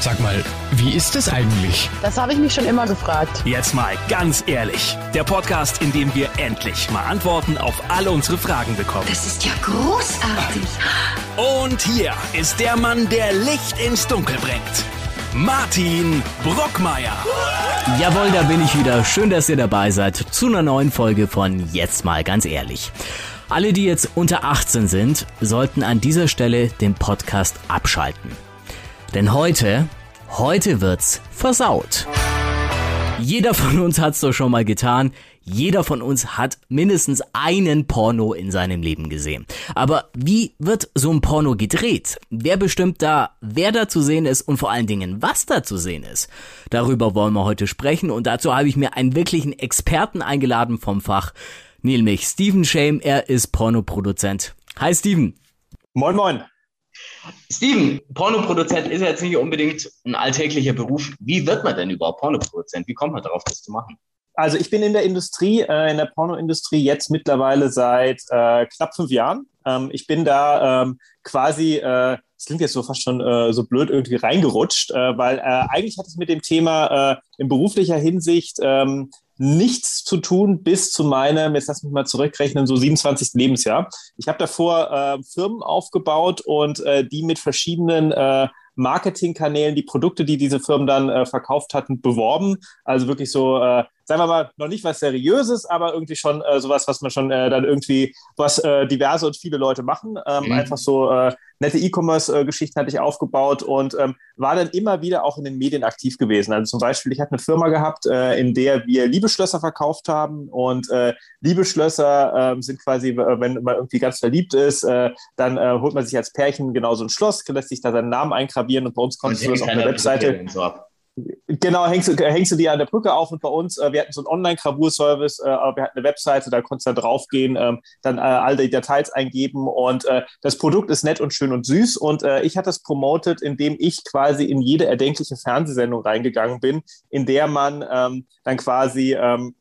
Sag mal, wie ist es eigentlich? Das habe ich mich schon immer gefragt. Jetzt mal ganz ehrlich. Der Podcast, in dem wir endlich mal Antworten auf alle unsere Fragen bekommen. Das ist ja großartig. Und hier ist der Mann, der Licht ins Dunkel bringt. Martin Brockmeier. Jawohl, da bin ich wieder. Schön, dass ihr dabei seid zu einer neuen Folge von Jetzt mal ganz ehrlich. Alle, die jetzt unter 18 sind, sollten an dieser Stelle den Podcast abschalten. Denn heute, heute wird's versaut. Jeder von uns hat's doch schon mal getan. Jeder von uns hat mindestens einen Porno in seinem Leben gesehen. Aber wie wird so ein Porno gedreht? Wer bestimmt da, wer da zu sehen ist und vor allen Dingen, was da zu sehen ist? Darüber wollen wir heute sprechen und dazu habe ich mir einen wirklichen Experten eingeladen vom Fach, nämlich Steven Shame. Er ist Pornoproduzent. Hi Steven. Moin, moin. Steven, Pornoproduzent ist jetzt nicht unbedingt ein alltäglicher Beruf. Wie wird man denn überhaupt Pornoproduzent? Wie kommt man darauf, das zu machen? Also ich bin in der Industrie, äh, in der Pornoindustrie jetzt mittlerweile seit äh, knapp fünf Jahren. Ähm, ich bin da ähm, quasi, äh, das klingt jetzt so fast schon äh, so blöd irgendwie reingerutscht, äh, weil äh, eigentlich hatte ich mit dem Thema in beruflicher Hinsicht ähm, nichts zu tun bis zu meinem, jetzt lass mich mal zurückrechnen, so 27. Lebensjahr. Ich habe davor äh, Firmen aufgebaut und äh, die mit verschiedenen äh, Marketingkanälen die Produkte, die diese Firmen dann äh, verkauft hatten, beworben. Also wirklich so, äh, sagen wir mal, noch nicht was Seriöses, aber irgendwie schon äh, sowas, was man schon äh, dann irgendwie, was äh, diverse und viele Leute machen. Ähm, mhm. Einfach so äh, nette E-Commerce-Geschichten hatte ich aufgebaut und ähm, war dann immer wieder auch in den Medien aktiv gewesen. Also zum Beispiel, ich hatte eine Firma gehabt, äh, in der wir Liebeschlösser verkauft haben und äh, Liebeschlösser äh, sind quasi, wenn man irgendwie ganz verliebt ist, dann holt man sich als Pärchen genau so ein Schloss, lässt sich da seinen Namen eingravieren und bei uns konntest du das auf der Webseite. So Genau, hängst du, hängst du die an der Brücke auf und bei uns, äh, wir hatten so einen Online-Gravur-Service, äh, wir hatten eine Webseite, da konntest du da draufgehen, ähm, dann äh, all die Details eingeben und äh, das Produkt ist nett und schön und süß und äh, ich hatte das promotet, indem ich quasi in jede erdenkliche Fernsehsendung reingegangen bin, in der man ähm, dann quasi ähm,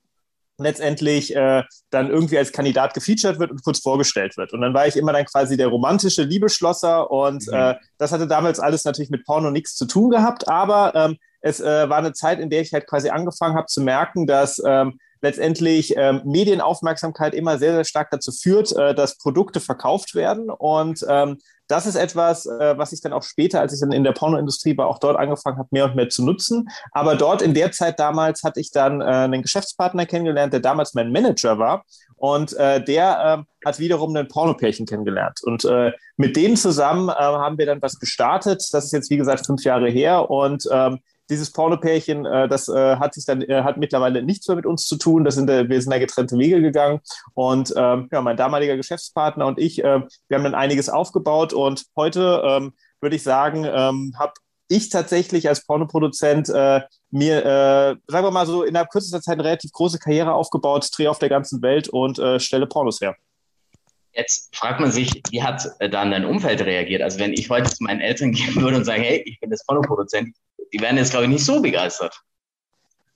letztendlich äh, dann irgendwie als Kandidat gefeatured wird und kurz vorgestellt wird. Und dann war ich immer dann quasi der romantische Liebeschlosser und mhm. äh, das hatte damals alles natürlich mit Porno nichts zu tun gehabt, aber ähm, es äh, war eine Zeit, in der ich halt quasi angefangen habe zu merken, dass ähm, letztendlich ähm, Medienaufmerksamkeit immer sehr, sehr stark dazu führt, äh, dass Produkte verkauft werden. Und ähm, das ist etwas, äh, was ich dann auch später, als ich dann in der Pornoindustrie war, auch dort angefangen habe, mehr und mehr zu nutzen. Aber dort in der Zeit damals hatte ich dann äh, einen Geschäftspartner kennengelernt, der damals mein Manager war. Und äh, der äh, hat wiederum einen Pornopärchen kennengelernt. Und äh, mit denen zusammen äh, haben wir dann was gestartet. Das ist jetzt, wie gesagt, fünf Jahre her. Und ähm, dieses Pornopärchen, äh, das äh, hat sich dann, äh, hat mittlerweile nichts mehr mit uns zu tun. Das sind, äh, wir sind da getrennte Wege gegangen. Und ähm, ja, mein damaliger Geschäftspartner und ich, äh, wir haben dann einiges aufgebaut und heute ähm, würde ich sagen, ähm, habe ich tatsächlich als Pornoproduzent äh, mir, äh, sagen wir mal so, innerhalb kürzester Zeit eine relativ große Karriere aufgebaut, drehe auf der ganzen Welt und äh, stelle Pornos her. Jetzt fragt man sich, wie hat äh, dann dein Umfeld reagiert? Also wenn ich heute zu meinen Eltern gehen würde und sagen, hey, ich bin das Pornoproduzent, die werden jetzt, glaube ich, nicht so begeistert.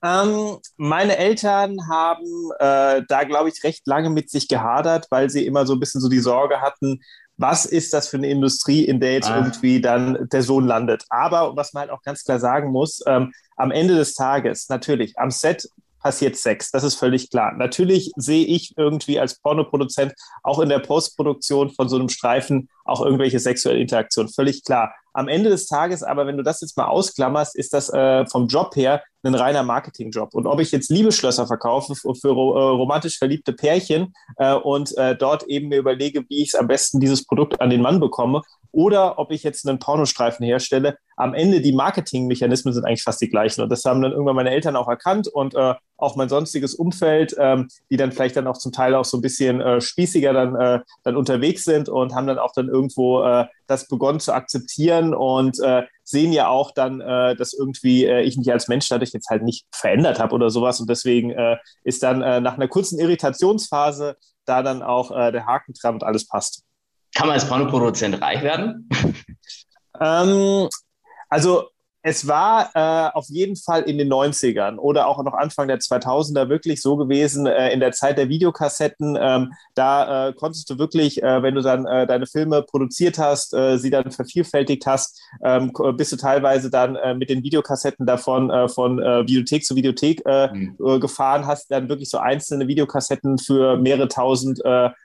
Ähm, meine Eltern haben äh, da, glaube ich, recht lange mit sich gehadert, weil sie immer so ein bisschen so die Sorge hatten, was ist das für eine Industrie, in der jetzt ah. irgendwie dann der Sohn landet. Aber was man halt auch ganz klar sagen muss, ähm, am Ende des Tages, natürlich, am Set passiert Sex. Das ist völlig klar. Natürlich sehe ich irgendwie als Pornoproduzent auch in der Postproduktion von so einem Streifen auch irgendwelche sexuelle Interaktion. Völlig klar. Am Ende des Tages aber, wenn du das jetzt mal ausklammerst, ist das äh, vom Job her ein reiner Marketingjob. Und ob ich jetzt Liebeschlösser verkaufe für, äh, romantisch verliebte Pärchen äh, und äh, dort eben mir überlege, wie ich am besten dieses Produkt an den Mann bekomme, oder ob ich jetzt einen Pornostreifen herstelle, am Ende die Marketingmechanismen sind eigentlich fast die gleichen. Und das haben dann irgendwann meine Eltern auch erkannt und äh, auch mein sonstiges Umfeld, ähm, die dann vielleicht dann auch zum Teil auch so ein bisschen äh, spießiger dann, äh, dann unterwegs sind und haben dann auch dann irgendwo äh, das begonnen zu akzeptieren und äh, sehen ja auch dann, äh, dass irgendwie äh, ich mich als Mensch dadurch jetzt halt nicht verändert habe oder sowas. Und deswegen äh, ist dann äh, nach einer kurzen Irritationsphase da dann auch äh, der Haken dran und alles passt. Kann man als Pornoproduzent reich werden? ähm, also es war äh, auf jeden Fall in den 90ern oder auch noch Anfang der 2000er wirklich so gewesen, äh, in der Zeit der Videokassetten, ähm, da äh, konntest du wirklich, äh, wenn du dann äh, deine Filme produziert hast, äh, sie dann vervielfältigt hast, ähm, bist du teilweise dann mit den Videokassetten davon von Videothek zu Videothek mhm. gefahren, hast dann wirklich so einzelne Videokassetten für mehrere tausend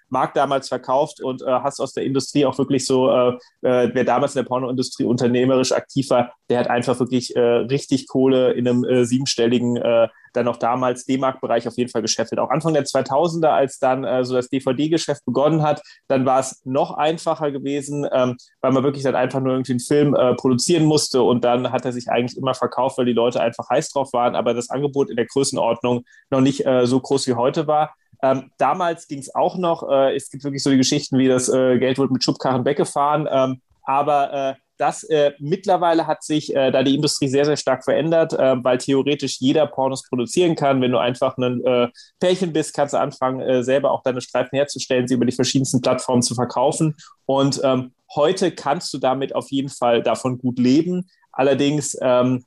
Mark damals verkauft und äh, hast aus der Industrie auch wirklich so, äh, äh, wer damals in der Pornoindustrie unternehmerisch aktiv war, der hat einfach wirklich äh, richtig Kohle in einem äh, siebenstelligen, äh, dann auch damals D-Mark-Bereich auf jeden Fall geschäftet. Auch Anfang der 2000er, als dann äh, so das DVD-Geschäft begonnen hat, dann war es noch einfacher gewesen, ähm, weil man wirklich dann einfach nur irgendwie einen Film äh, produzieren musste und dann hat er sich eigentlich immer verkauft, weil die Leute einfach heiß drauf waren, aber das Angebot in der Größenordnung noch nicht äh, so groß wie heute war. Ähm, damals ging es auch noch, äh, es gibt wirklich so die Geschichten, wie das äh, Geld wird mit Schubkarren weggefahren, ähm, aber äh, das äh, mittlerweile hat sich äh, da die Industrie sehr, sehr stark verändert, äh, weil theoretisch jeder Pornos produzieren kann. Wenn du einfach ein Pärchen bist, kannst du anfangen, selber auch deine Streifen herzustellen, sie über die verschiedensten Plattformen zu verkaufen. Und ähm, heute kannst du damit auf jeden Fall davon gut leben. Allerdings ähm,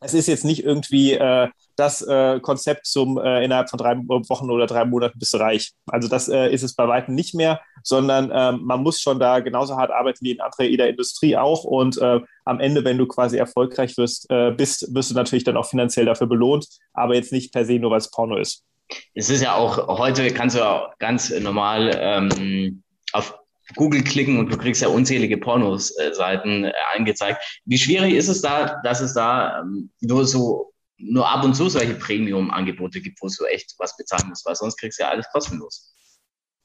es ist jetzt nicht irgendwie äh, das äh, Konzept zum äh, innerhalb von drei Wochen oder drei Monaten bist du reich. Also das äh, ist es bei weitem nicht mehr, sondern ähm, man muss schon da genauso hart arbeiten wie in anderer jeder Industrie auch. Und äh, am Ende, wenn du quasi erfolgreich wirst, äh, bist, wirst du natürlich dann auch finanziell dafür belohnt, aber jetzt nicht per se nur, weil es Porno ist. Es ist ja auch, heute kannst du auch ganz normal ähm, auf Google klicken und du kriegst ja unzählige Pornos-Seiten äh, angezeigt. Wie schwierig ist es da, dass es da ähm, nur so nur ab und zu solche Premium-Angebote gibt, wo du echt was bezahlen musst, weil sonst kriegst du ja alles kostenlos.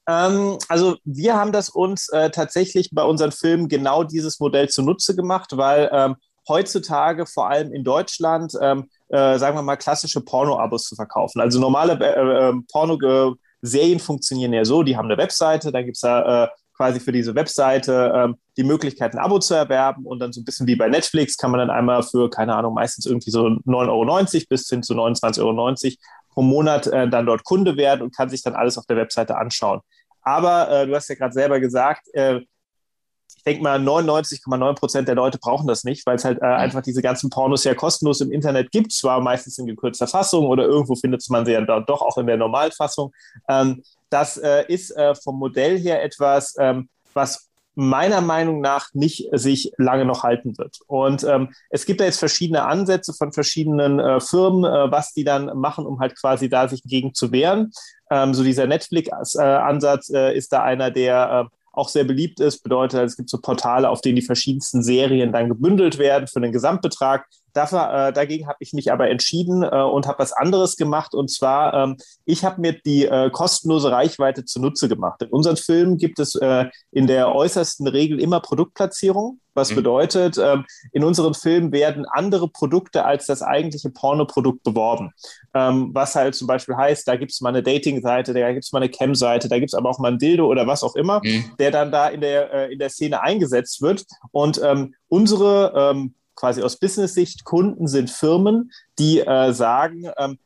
Ähm, also wir haben das uns äh, tatsächlich bei unseren Filmen genau dieses Modell zunutze gemacht, weil ähm, heutzutage vor allem in Deutschland, ähm, äh, sagen wir mal, klassische Porno-Abos zu verkaufen. Also normale äh, ähm, Porno-Serien funktionieren ja so, die haben eine Webseite, da gibt es da äh, quasi für diese Webseite ähm, die Möglichkeit, ein Abo zu erwerben und dann so ein bisschen wie bei Netflix kann man dann einmal für, keine Ahnung, meistens irgendwie so 9,90 Euro bis hin zu 29,90 Euro pro Monat äh, dann dort Kunde werden und kann sich dann alles auf der Webseite anschauen. Aber äh, du hast ja gerade selber gesagt, äh, ich denke mal, 99,9 Prozent der Leute brauchen das nicht, weil es halt äh, einfach diese ganzen Pornos ja kostenlos im Internet gibt, zwar meistens in gekürzter Fassung oder irgendwo findet man sie ja doch auch in der Normalfassung. Ähm, das äh, ist äh, vom Modell her etwas, ähm, was meiner Meinung nach nicht sich lange noch halten wird. Und ähm, es gibt da jetzt verschiedene Ansätze von verschiedenen äh, Firmen, äh, was die dann machen, um halt quasi da sich gegen zu wehren. Ähm, so dieser Netflix-Ansatz äh, ist da einer, der äh, auch sehr beliebt ist. Bedeutet, es gibt so Portale, auf denen die verschiedensten Serien dann gebündelt werden für einen Gesamtbetrag. Dafür, äh, dagegen habe ich mich aber entschieden äh, und habe was anderes gemacht. Und zwar, ähm, ich habe mir die äh, kostenlose Reichweite zunutze gemacht. In unseren Filmen gibt es äh, in der äußersten Regel immer Produktplatzierung. Was mhm. bedeutet, ähm, in unseren Filmen werden andere Produkte als das eigentliche Pornoprodukt beworben. Ähm, was halt zum Beispiel heißt, da gibt es mal eine Dating-Seite, da gibt es mal eine Cam-Seite, da gibt es aber auch mal ein Dildo oder was auch immer, mhm. der dann da in der, äh, in der Szene eingesetzt wird. Und ähm, unsere ähm, quasi aus Business-Sicht Kunden sind Firmen, die äh, sagen, ähm,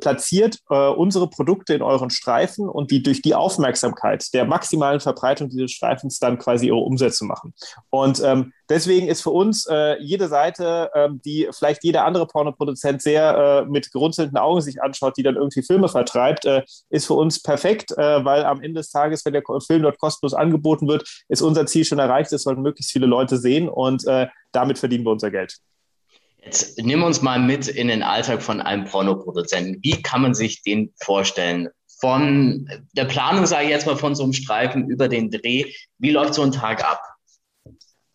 platziert äh, unsere Produkte in euren Streifen und die durch die Aufmerksamkeit der maximalen Verbreitung dieses Streifens dann quasi ihre Umsätze machen. Und ähm, deswegen ist für uns äh, jede Seite, ähm, die vielleicht jeder andere Pornoproduzent sehr äh, mit gerunzelten Augen sich anschaut, die dann irgendwie Filme vertreibt, äh, ist für uns perfekt, äh, weil am Ende des Tages, wenn der Film dort kostenlos angeboten wird, ist unser Ziel schon erreicht, es sollen möglichst viele Leute sehen und äh, damit verdienen wir unser Geld. Jetzt nimm uns mal mit in den Alltag von einem Pornoproduzenten. Wie kann man sich den vorstellen? Von der Planung, sage ich jetzt mal, von so einem Streifen über den Dreh. Wie läuft so ein Tag ab?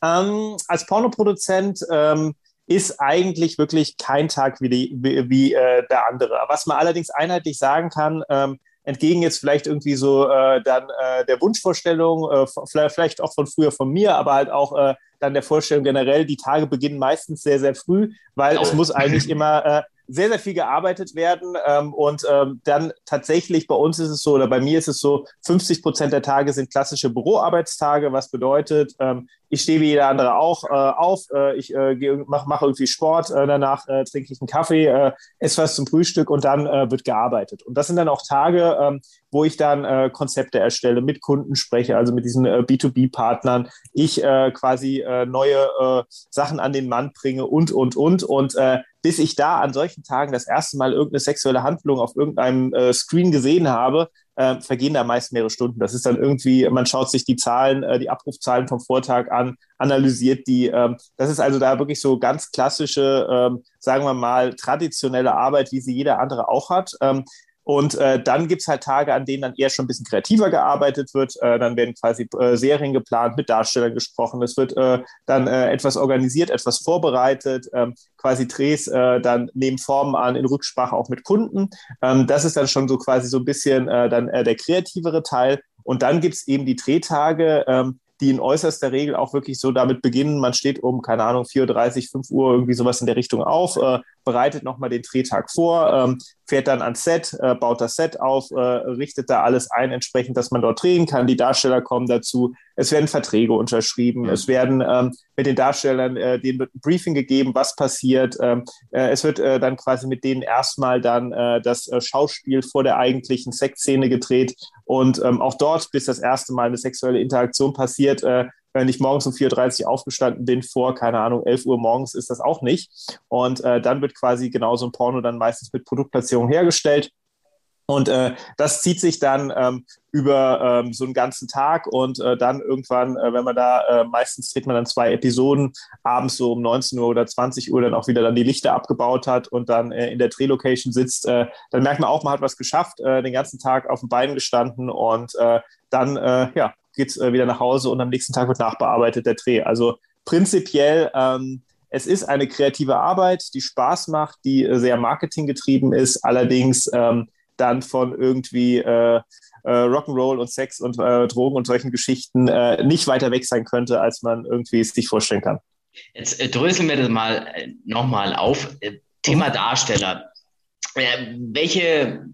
Ähm, als Pornoproduzent ähm, ist eigentlich wirklich kein Tag wie, die, wie, wie äh, der andere. Was man allerdings einheitlich sagen kann, ähm, entgegen jetzt vielleicht irgendwie so äh, dann äh, der Wunschvorstellung, äh, vielleicht auch von früher von mir, aber halt auch äh, dann der Vorstellung generell, die Tage beginnen meistens sehr, sehr früh, weil oh. es muss eigentlich immer, äh, sehr, sehr viel gearbeitet werden. Ähm, und ähm, dann tatsächlich bei uns ist es so, oder bei mir ist es so, 50 Prozent der Tage sind klassische Büroarbeitstage, was bedeutet, ähm, ich stehe wie jeder andere auch äh, auf, äh, ich äh, mache mach irgendwie Sport, äh, danach äh, trinke ich einen Kaffee, äh, esse was zum Frühstück und dann äh, wird gearbeitet. Und das sind dann auch Tage, ähm, wo ich dann äh, Konzepte erstelle, mit Kunden spreche, also mit diesen äh, B2B-Partnern, ich äh, quasi äh, neue äh, Sachen an den Mann bringe und, und, und. Und äh, bis ich da an solchen Tagen das erste Mal irgendeine sexuelle Handlung auf irgendeinem äh, Screen gesehen habe, äh, vergehen da meist mehrere Stunden. Das ist dann irgendwie, man schaut sich die Zahlen, äh, die Abrufzahlen vom Vortag an, analysiert die. Ähm, das ist also da wirklich so ganz klassische, ähm, sagen wir mal, traditionelle Arbeit, wie sie jeder andere auch hat. Ähm, und äh, dann gibt's halt Tage, an denen dann eher schon ein bisschen kreativer gearbeitet wird. Äh, dann werden quasi äh, Serien geplant, mit Darstellern gesprochen. Es wird äh, dann äh, etwas organisiert, etwas vorbereitet, ähm, quasi Drehs äh, dann nehmen Formen an in Rücksprache auch mit Kunden. Ähm, das ist dann schon so quasi so ein bisschen äh, dann äh, der kreativere Teil. Und dann gibt's eben die Drehtage, ähm, die in äußerster Regel auch wirklich so damit beginnen, man steht um, keine Ahnung, 4.30 Uhr, 5 Uhr, irgendwie sowas in der Richtung auf, äh, bereitet nochmal den Drehtag vor, ähm, fährt dann ans Set, äh, baut das Set auf, äh, richtet da alles ein, entsprechend, dass man dort drehen kann. Die Darsteller kommen dazu. Es werden Verträge unterschrieben. Es werden ähm, mit den Darstellern äh, denen wird ein Briefing gegeben, was passiert. Ähm, äh, es wird äh, dann quasi mit denen erstmal dann äh, das äh, Schauspiel vor der eigentlichen Sexszene gedreht. Und ähm, auch dort, bis das erste Mal eine sexuelle Interaktion passiert, äh, wenn ich morgens um 4.30 Uhr aufgestanden bin, vor, keine Ahnung, 11 Uhr morgens, ist das auch nicht. Und äh, dann wird quasi genauso ein Porno dann meistens mit Produktplatzierung hergestellt. Und äh, das zieht sich dann ähm, über ähm, so einen ganzen Tag und äh, dann irgendwann, äh, wenn man da, äh, meistens dreht man dann zwei Episoden, abends so um 19 Uhr oder 20 Uhr dann auch wieder dann die Lichter abgebaut hat und dann äh, in der Drehlocation sitzt, äh, dann merkt man auch, man hat was geschafft, äh, den ganzen Tag auf den Beinen gestanden und äh, dann, äh, ja, geht's äh, wieder nach Hause und am nächsten Tag wird nachbearbeitet der Dreh. Also prinzipiell, ähm, es ist eine kreative Arbeit, die Spaß macht, die äh, sehr marketinggetrieben ist, allerdings ähm, dann von irgendwie äh, äh, Rock'n'Roll und Sex und äh, Drogen und solchen Geschichten nicht weiter weg sein könnte, als man irgendwie es sich vorstellen kann. Jetzt dröseln wir das mal nochmal auf. Thema mhm. Darsteller. Welche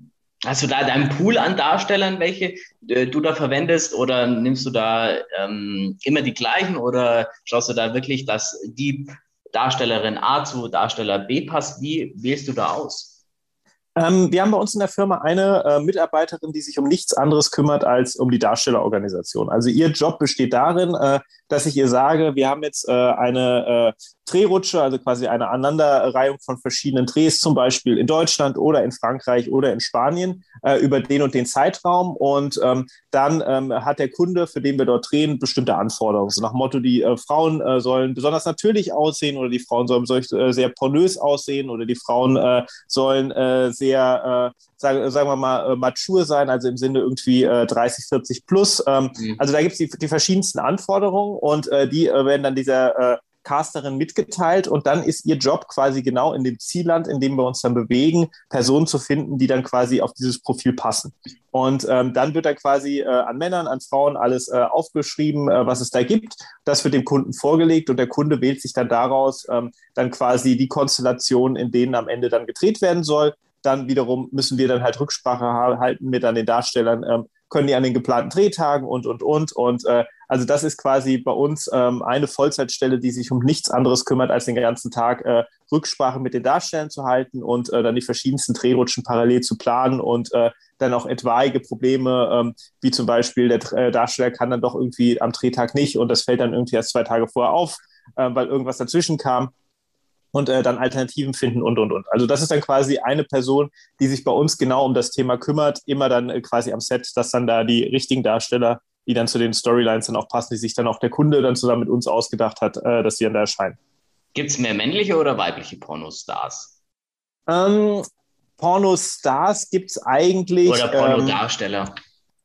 Hast du da deinen Pool an Darstellern, welche äh, du da verwendest, oder nimmst du da ähm, immer die gleichen oder schaust du da wirklich, dass die Darstellerin A zu Darsteller B passt? Wie wählst du da aus? Ähm, wir haben bei uns in der Firma eine äh, Mitarbeiterin, die sich um nichts anderes kümmert als um die Darstellerorganisation. Also ihr Job besteht darin, äh, dass ich ihr sage, wir haben jetzt äh, eine äh, Drehrutsche, also quasi eine Aneinanderreihung von verschiedenen Drehs, zum Beispiel in Deutschland oder in Frankreich oder in Spanien, äh, über den und den Zeitraum. Und ähm, dann ähm, hat der Kunde, für den wir dort drehen, bestimmte Anforderungen. So nach Motto, die äh, Frauen äh, sollen besonders natürlich aussehen oder die Frauen sollen äh, sehr pornös aussehen oder die Frauen äh, sollen äh, sehr, sagen, sagen wir mal, mature sein, also im Sinne irgendwie äh, 30, 40 plus. Ähm, mhm. Also da gibt es die, die verschiedensten Anforderungen und die werden dann dieser Casterin mitgeteilt und dann ist ihr Job quasi genau in dem Zielland, in dem wir uns dann bewegen, Personen zu finden, die dann quasi auf dieses Profil passen. Und ähm, dann wird da quasi äh, an Männern, an Frauen alles äh, aufgeschrieben, äh, was es da gibt. Das wird dem Kunden vorgelegt und der Kunde wählt sich dann daraus ähm, dann quasi die Konstellation, in denen am Ende dann gedreht werden soll. Dann wiederum müssen wir dann halt Rücksprache halten mit an den Darstellern, ähm, können die an den geplanten Drehtagen und, und, und. Und äh, also das ist quasi bei uns ähm, eine Vollzeitstelle, die sich um nichts anderes kümmert, als den ganzen Tag äh, Rücksprache mit den Darstellern zu halten und äh, dann die verschiedensten Drehrutschen parallel zu planen und äh, dann auch etwaige Probleme, ähm, wie zum Beispiel der äh, Darsteller kann dann doch irgendwie am Drehtag nicht und das fällt dann irgendwie erst zwei Tage vorher auf, äh, weil irgendwas dazwischen kam und äh, dann Alternativen finden und, und, und. Also das ist dann quasi eine Person, die sich bei uns genau um das Thema kümmert, immer dann äh, quasi am Set, dass dann da die richtigen Darsteller, die dann zu den Storylines dann auch passen, die sich dann auch der Kunde dann zusammen mit uns ausgedacht hat, äh, dass sie dann da erscheinen. Gibt es mehr männliche oder weibliche Pornostars? Ähm, Pornostars gibt es eigentlich. Oder Pornodarsteller.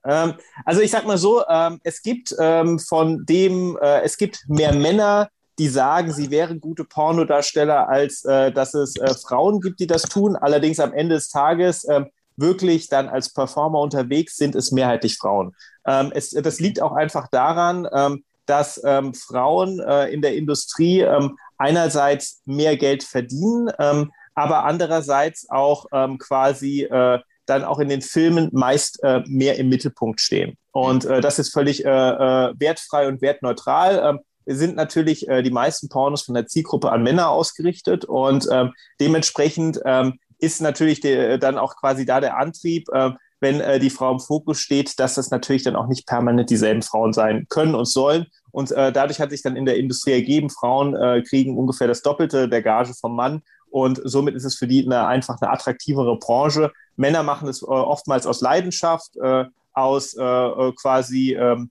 Ähm, ähm, also ich sag mal so, ähm, es gibt ähm, von dem, äh, es gibt mehr Männer, die sagen, sie wären gute Pornodarsteller, als äh, dass es äh, Frauen gibt, die das tun. Allerdings am Ende des Tages äh, wirklich dann als Performer unterwegs sind, es mehrheitlich Frauen. Ähm, es, das liegt auch einfach daran, ähm, dass ähm, Frauen äh, in der Industrie ähm, einerseits mehr Geld verdienen, ähm, aber andererseits auch ähm, quasi äh, dann auch in den Filmen meist äh, mehr im Mittelpunkt stehen. Und äh, das ist völlig äh, äh, wertfrei und wertneutral. Sind natürlich äh, die meisten Pornos von der Zielgruppe an Männer ausgerichtet und ähm, dementsprechend ähm, ist natürlich der, dann auch quasi da der Antrieb, äh, wenn äh, die Frau im Fokus steht, dass das natürlich dann auch nicht permanent dieselben Frauen sein können und sollen. Und äh, dadurch hat sich dann in der Industrie ergeben, Frauen äh, kriegen ungefähr das Doppelte der Gage vom Mann. Und somit ist es für die eine, einfach eine attraktivere Branche. Männer machen es äh, oftmals aus Leidenschaft, äh, aus äh, quasi ähm,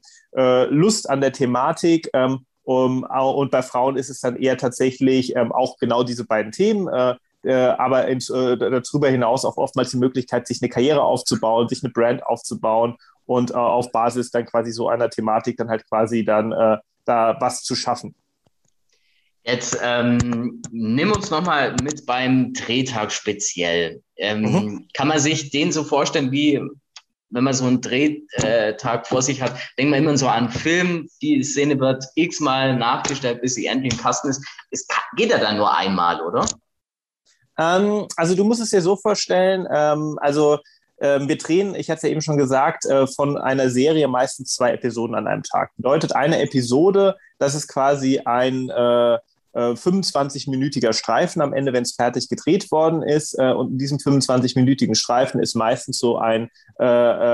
Lust an der Thematik. Ähm, um, und bei Frauen ist es dann eher tatsächlich ähm, auch genau diese beiden Themen. Äh, äh, aber ins, äh, darüber hinaus auch oftmals die Möglichkeit, sich eine Karriere aufzubauen, sich eine Brand aufzubauen und äh, auf Basis dann quasi so einer Thematik dann halt quasi dann äh, da was zu schaffen. Jetzt ähm, nimm uns nochmal mit beim Drehtag speziell. Ähm, mhm. Kann man sich den so vorstellen, wie wenn man so einen Drehtag vor sich hat, denkt man immer so an Film, die Szene wird x-mal nachgestellt, bis sie endlich im Kasten ist. Es geht ja dann nur einmal, oder? Ähm, also du musst es dir so vorstellen, ähm, also ähm, wir drehen, ich hatte es ja eben schon gesagt, äh, von einer Serie meistens zwei Episoden an einem Tag. Bedeutet eine Episode, das ist quasi ein äh, 25-minütiger äh, Streifen am Ende, wenn es fertig gedreht worden ist. Äh, und in diesem 25-minütigen Streifen ist meistens so ein äh,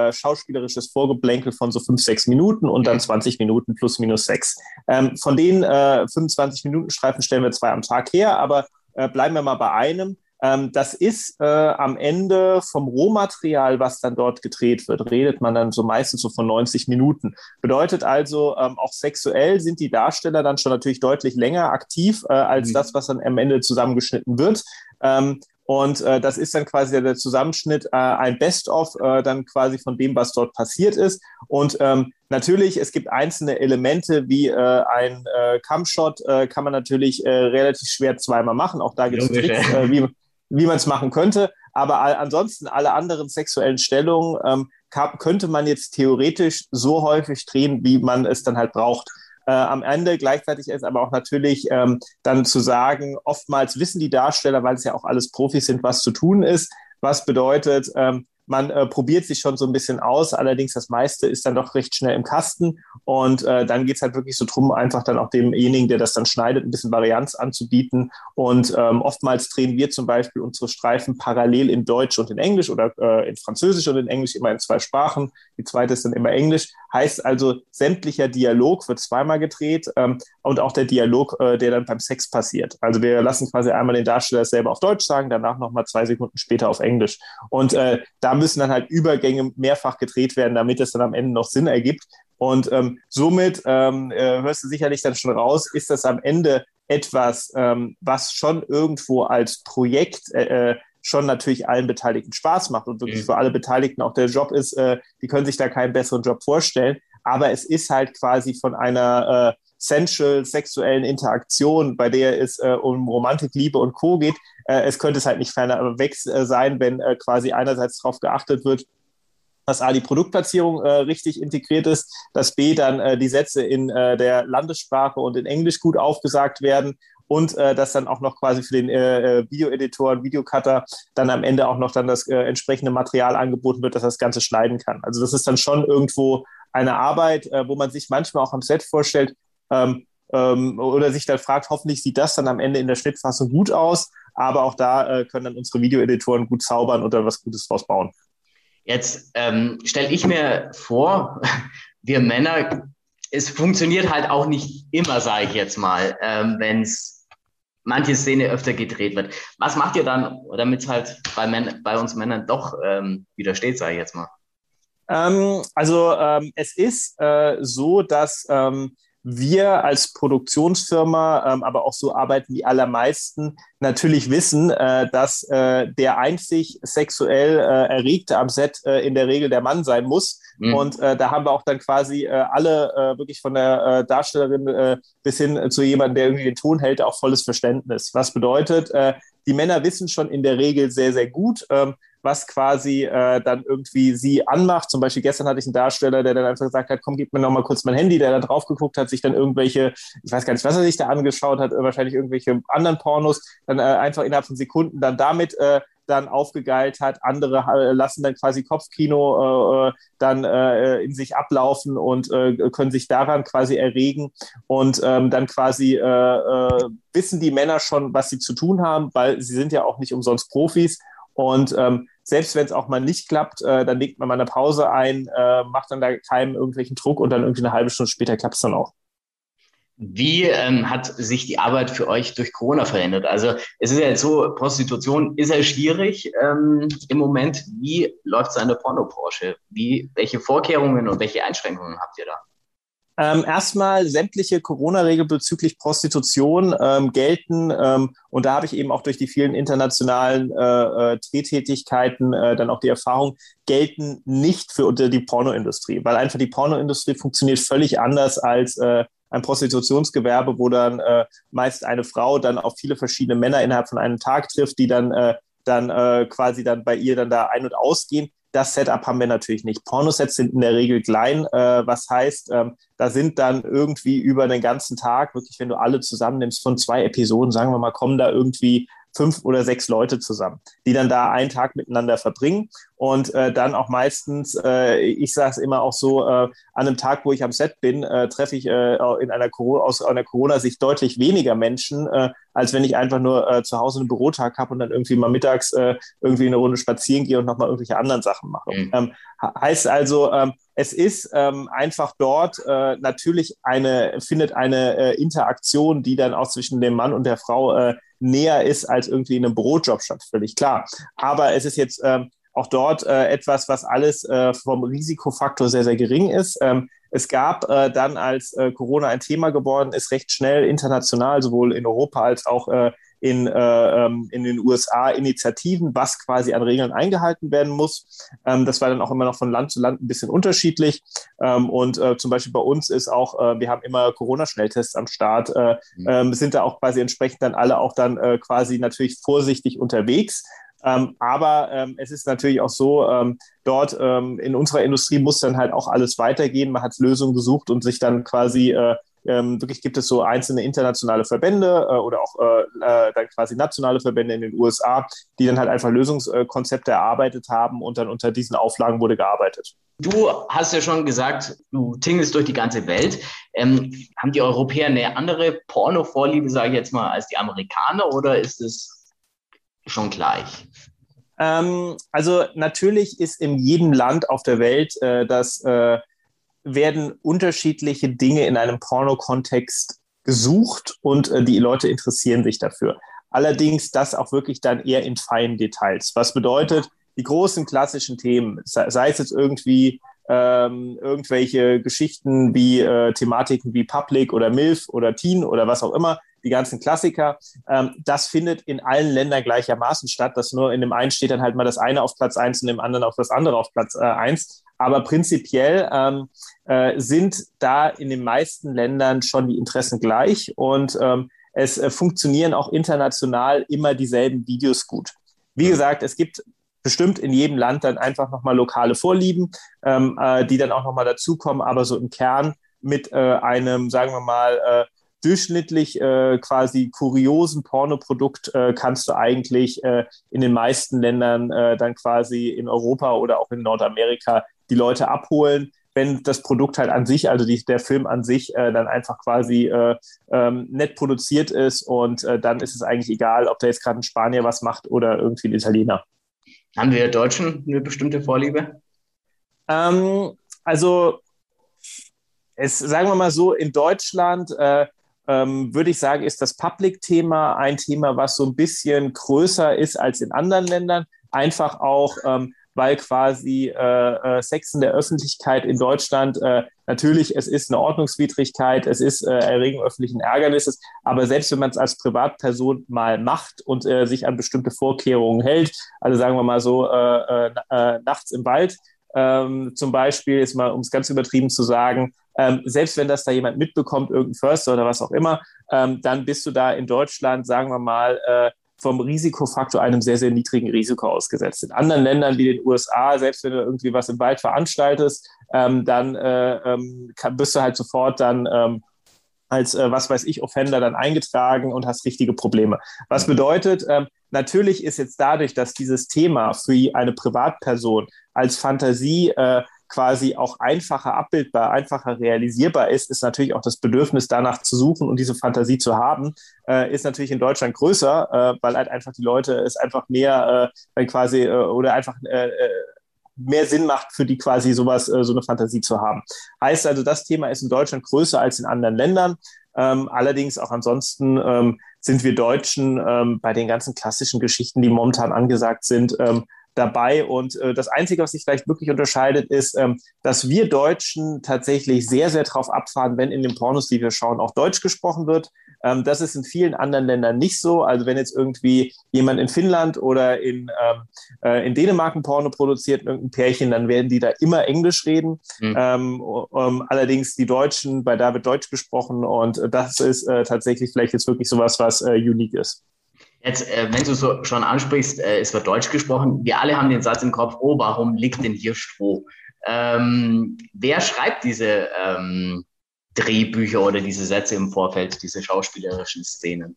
äh, schauspielerisches Vorgeblänkel von so 5, 6 Minuten und dann 20 Minuten plus minus 6. Ähm, von den äh, 25-Minuten-Streifen stellen wir zwei am Tag her, aber bleiben wir mal bei einem. Ähm, das ist äh, am Ende vom Rohmaterial, was dann dort gedreht wird, redet man dann so meistens so von 90 Minuten. Bedeutet also, ähm, auch sexuell sind die Darsteller dann schon natürlich deutlich länger aktiv äh, als mhm. das, was dann am Ende zusammengeschnitten wird. Ähm, und äh, das ist dann quasi der Zusammenschnitt, äh, ein Best-of äh, dann quasi von dem, was dort passiert ist. Und ähm, natürlich, es gibt einzelne Elemente wie äh, ein äh, Cam-Shot, äh, kann man natürlich äh, relativ schwer zweimal machen. Auch da gibt es Tricks, äh, wie, wie man es machen könnte. Aber all, ansonsten alle anderen sexuellen Stellungen ähm, könnte man jetzt theoretisch so häufig drehen, wie man es dann halt braucht. Äh, am Ende gleichzeitig ist aber auch natürlich ähm, dann zu sagen, oftmals wissen die Darsteller, weil es ja auch alles Profis sind, was zu tun ist. Was bedeutet, ähm, man äh, probiert sich schon so ein bisschen aus, allerdings das meiste ist dann doch recht schnell im Kasten. Und äh, dann geht es halt wirklich so drum, einfach dann auch demjenigen, der das dann schneidet, ein bisschen Varianz anzubieten. Und ähm, oftmals drehen wir zum Beispiel unsere Streifen parallel in Deutsch und in Englisch oder äh, in Französisch und in Englisch immer in zwei Sprachen, die zweite ist dann immer Englisch, heißt also sämtlicher Dialog wird zweimal gedreht ähm, und auch der Dialog, äh, der dann beim Sex passiert. Also wir lassen quasi einmal den Darsteller selber auf Deutsch sagen, danach nochmal zwei Sekunden später auf Englisch und äh, da müssen dann halt Übergänge mehrfach gedreht werden, damit es dann am Ende noch Sinn ergibt. Und ähm, somit ähm, äh, hörst du sicherlich dann schon raus, ist das am Ende etwas, ähm, was schon irgendwo als Projekt äh, äh schon natürlich allen Beteiligten Spaß macht und wirklich mhm. für alle Beteiligten auch der Job ist, äh, die können sich da keinen besseren Job vorstellen. Aber es ist halt quasi von einer äh, sensual sexuellen Interaktion, bei der es äh, um Romantik, Liebe und Co. geht. Äh, es könnte es halt nicht ferner weg äh, sein, wenn äh, quasi einerseits darauf geachtet wird, dass A, die Produktplatzierung äh, richtig integriert ist, dass B, dann äh, die Sätze in der Landessprache und in Englisch gut aufgesagt werden und äh, dass dann auch noch quasi für den äh, Videoeditor und Videocutter dann am Ende auch noch dann das äh, entsprechende Material angeboten wird, dass das Ganze schneiden kann. Also das ist dann schon irgendwo eine Arbeit, äh, wo man sich manchmal auch am Set vorstellt, ähm, ähm, oder sich dann fragt, hoffentlich sieht das dann am Ende in der Schnittfassung gut aus. Aber auch da äh, können dann unsere Videoeditoren gut zaubern dann was Gutes draus bauen. Jetzt ähm, stelle ich mir vor, wir Männer, es funktioniert halt auch nicht immer, sage ich jetzt mal, ähm, wenn es manche Szene öfter gedreht wird. Was macht ihr dann, damit es halt bei, Män bei uns Männern doch ähm, widersteht, sage ich jetzt mal? Ähm, also ähm, es ist äh, so, dass ähm, wir als Produktionsfirma, ähm, aber auch so arbeiten die allermeisten, natürlich wissen, äh, dass äh, der einzig sexuell äh, Erregte am Set äh, in der Regel der Mann sein muss. Mhm. Und äh, da haben wir auch dann quasi äh, alle, wirklich von der Darstellerin bis hin zu jemandem, der irgendwie den Ton hält, auch volles Verständnis. Was bedeutet, die Männer wissen schon in der Regel sehr, sehr gut, ähm, was quasi äh, dann irgendwie sie anmacht. Zum Beispiel gestern hatte ich einen Darsteller, der dann einfach gesagt hat, komm, gib mir noch mal kurz mein Handy, der da drauf geguckt hat, sich dann irgendwelche, ich weiß gar nicht, was er sich da angeschaut hat, wahrscheinlich irgendwelche anderen Pornos, dann äh, einfach innerhalb von Sekunden dann damit äh, dann aufgegeilt hat. Andere äh, lassen dann quasi Kopfkino äh, äh, dann äh, in sich ablaufen und äh, können sich daran quasi erregen. Und ähm, dann quasi äh, äh, wissen die Männer schon, was sie zu tun haben, weil sie sind ja auch nicht umsonst Profis. Und ähm, selbst wenn es auch mal nicht klappt, äh, dann legt man mal eine Pause ein, äh, macht dann da keinem irgendwelchen Druck und dann irgendwie eine halbe Stunde später klappt es dann auch. Wie ähm, hat sich die Arbeit für euch durch Corona verändert? Also es ist ja jetzt so, Prostitution ist ja schwierig ähm, im Moment. Wie läuft es an der Pornobranche? Welche Vorkehrungen und welche Einschränkungen habt ihr da? Ähm, erstmal sämtliche Corona-Regeln bezüglich Prostitution ähm, gelten ähm, und da habe ich eben auch durch die vielen internationalen äh, äh, Drehtätigkeiten äh, dann auch die Erfahrung, gelten nicht für unter die Pornoindustrie, weil einfach die Pornoindustrie funktioniert völlig anders als äh, ein Prostitutionsgewerbe, wo dann äh, meist eine Frau dann auf viele verschiedene Männer innerhalb von einem Tag trifft, die dann, äh, dann äh, quasi dann bei ihr dann da ein- und ausgehen. Das Setup haben wir natürlich nicht. Pornosets sind in der Regel klein, äh, was heißt, ähm, da sind dann irgendwie über den ganzen Tag, wirklich, wenn du alle zusammennimmst von zwei Episoden, sagen wir mal, kommen da irgendwie fünf oder sechs Leute zusammen, die dann da einen Tag miteinander verbringen und äh, dann auch meistens, äh, ich sage es immer auch so, äh, an einem Tag, wo ich am Set bin, äh, treffe ich äh, in einer Corona, aus einer Corona-Sicht deutlich weniger Menschen, äh, als wenn ich einfach nur zu Hause einen Bürotag habe und dann irgendwie mal mittags irgendwie eine Runde spazieren gehe und nochmal irgendwelche anderen Sachen mache. Mhm. Ähm, heißt also, ähm, es ist ähm, einfach dort äh, natürlich eine, findet eine äh, Interaktion, die dann auch zwischen dem Mann und der Frau äh, näher ist als irgendwie in einem Bürojob statt, völlig klar. Aber es ist jetzt ähm, auch dort äh, etwas, was alles äh, vom Risikofaktor sehr, sehr gering ist. Ähm, es gab äh, dann, als äh, Corona ein Thema geworden ist, recht schnell international, sowohl in Europa als auch äh, in, äh, ähm, in den USA Initiativen, was quasi an Regeln eingehalten werden muss. Ähm, das war dann auch immer noch von Land zu Land ein bisschen unterschiedlich. Ähm, und äh, zum Beispiel bei uns ist auch, äh, wir haben immer Corona-Schnelltests am Start, äh, mhm. ähm, sind da auch quasi entsprechend dann alle auch dann äh, quasi natürlich vorsichtig unterwegs. Ähm, aber ähm, es ist natürlich auch so, ähm, dort ähm, in unserer Industrie muss dann halt auch alles weitergehen. Man hat Lösungen gesucht und sich dann quasi äh, ähm, wirklich gibt es so einzelne internationale Verbände äh, oder auch äh, äh dann quasi nationale Verbände in den USA, die dann halt einfach Lösungskonzepte erarbeitet haben und dann unter diesen Auflagen wurde gearbeitet. Du hast ja schon gesagt, du tingelst durch die ganze Welt. Ähm, haben die Europäer eine andere Porno-Vorliebe, sage ich jetzt mal, als die Amerikaner oder ist es schon gleich? Ähm, also natürlich ist in jedem Land auf der Welt äh, das äh, werden unterschiedliche Dinge in einem Porno-Kontext gesucht und äh, die Leute interessieren sich dafür. Allerdings das auch wirklich dann eher in feinen Details. Was bedeutet, die großen klassischen Themen, sei es jetzt irgendwie ähm, irgendwelche Geschichten wie äh, Thematiken wie Public oder MILF oder Teen oder was auch immer, die ganzen Klassiker. Ähm, das findet in allen Ländern gleichermaßen statt. Das nur in dem einen steht dann halt mal das eine auf Platz eins und im anderen auf das andere auf Platz äh, eins. Aber prinzipiell ähm, äh, sind da in den meisten Ländern schon die Interessen gleich und ähm, es äh, funktionieren auch international immer dieselben Videos gut. Wie gesagt, es gibt bestimmt in jedem Land dann einfach nochmal lokale Vorlieben, ähm, äh, die dann auch nochmal dazukommen, aber so im Kern mit äh, einem, sagen wir mal, äh, durchschnittlich äh, quasi kuriosen Pornoprodukt äh, kannst du eigentlich äh, in den meisten Ländern äh, dann quasi in Europa oder auch in Nordamerika die Leute abholen. Wenn das Produkt halt an sich, also die, der Film an sich, äh, dann einfach quasi äh, ähm, nett produziert ist und dann ist es eigentlich egal, ob da jetzt gerade ein Spanier was macht oder irgendwie ein Italiener. Haben wir Deutschen eine bestimmte Vorliebe? Ähm, also es, sagen wir mal so, in Deutschland äh, ähm, würde ich sagen, ist das Public-Thema ein Thema, was so ein bisschen größer ist als in anderen Ländern. Einfach auch, ähm, weil quasi äh, äh, Sex in der Öffentlichkeit in Deutschland äh, natürlich, es ist eine Ordnungswidrigkeit, es ist äh, Erregung öffentlichen Ärgernisses, aber selbst wenn man es als Privatperson mal macht und äh, sich an bestimmte Vorkehrungen hält, also sagen wir mal so äh, äh, nachts im Wald, ähm, zum Beispiel, ist mal, um es ganz übertrieben zu sagen, ähm, selbst wenn das da jemand mitbekommt, irgendein Förster oder was auch immer, ähm, dann bist du da in Deutschland, sagen wir mal, äh, vom Risikofaktor einem sehr, sehr niedrigen Risiko ausgesetzt. In anderen Ländern wie den USA, selbst wenn du irgendwie was im Wald veranstaltest, ähm, dann äh, ähm, kann, bist du halt sofort dann ähm, als, äh, was weiß ich, Offender dann eingetragen und hast richtige Probleme. Was bedeutet, ähm, natürlich ist jetzt dadurch, dass dieses Thema für eine Privatperson als Fantasie äh, quasi auch einfacher abbildbar, einfacher realisierbar ist, ist natürlich auch das Bedürfnis danach zu suchen und diese Fantasie zu haben, äh, ist natürlich in Deutschland größer, äh, weil halt einfach die Leute es einfach mehr äh, quasi äh, oder einfach äh, äh, mehr Sinn macht, für die quasi sowas, äh, so eine Fantasie zu haben. Heißt also, das Thema ist in Deutschland größer als in anderen Ländern. Ähm, allerdings auch ansonsten ähm, sind wir Deutschen ähm, bei den ganzen klassischen Geschichten, die momentan angesagt sind, ähm, dabei. Und äh, das Einzige, was sich vielleicht wirklich unterscheidet, ist, ähm, dass wir Deutschen tatsächlich sehr, sehr drauf abfahren, wenn in den Pornos, die wir schauen, auch Deutsch gesprochen wird. Ähm, das ist in vielen anderen Ländern nicht so. Also wenn jetzt irgendwie jemand in Finnland oder in, ähm, äh, in Dänemark ein Porno produziert, irgendein Pärchen, dann werden die da immer Englisch reden. Mhm. Ähm, um, allerdings die Deutschen, bei da wird Deutsch gesprochen und das ist äh, tatsächlich vielleicht jetzt wirklich sowas, was äh, unique ist. Jetzt, äh, wenn du so schon ansprichst, äh, es wird Deutsch gesprochen. Wir alle haben den Satz im Kopf, oh, warum liegt denn hier Stroh? Ähm, wer schreibt diese ähm, Drehbücher oder diese Sätze im Vorfeld, diese schauspielerischen Szenen?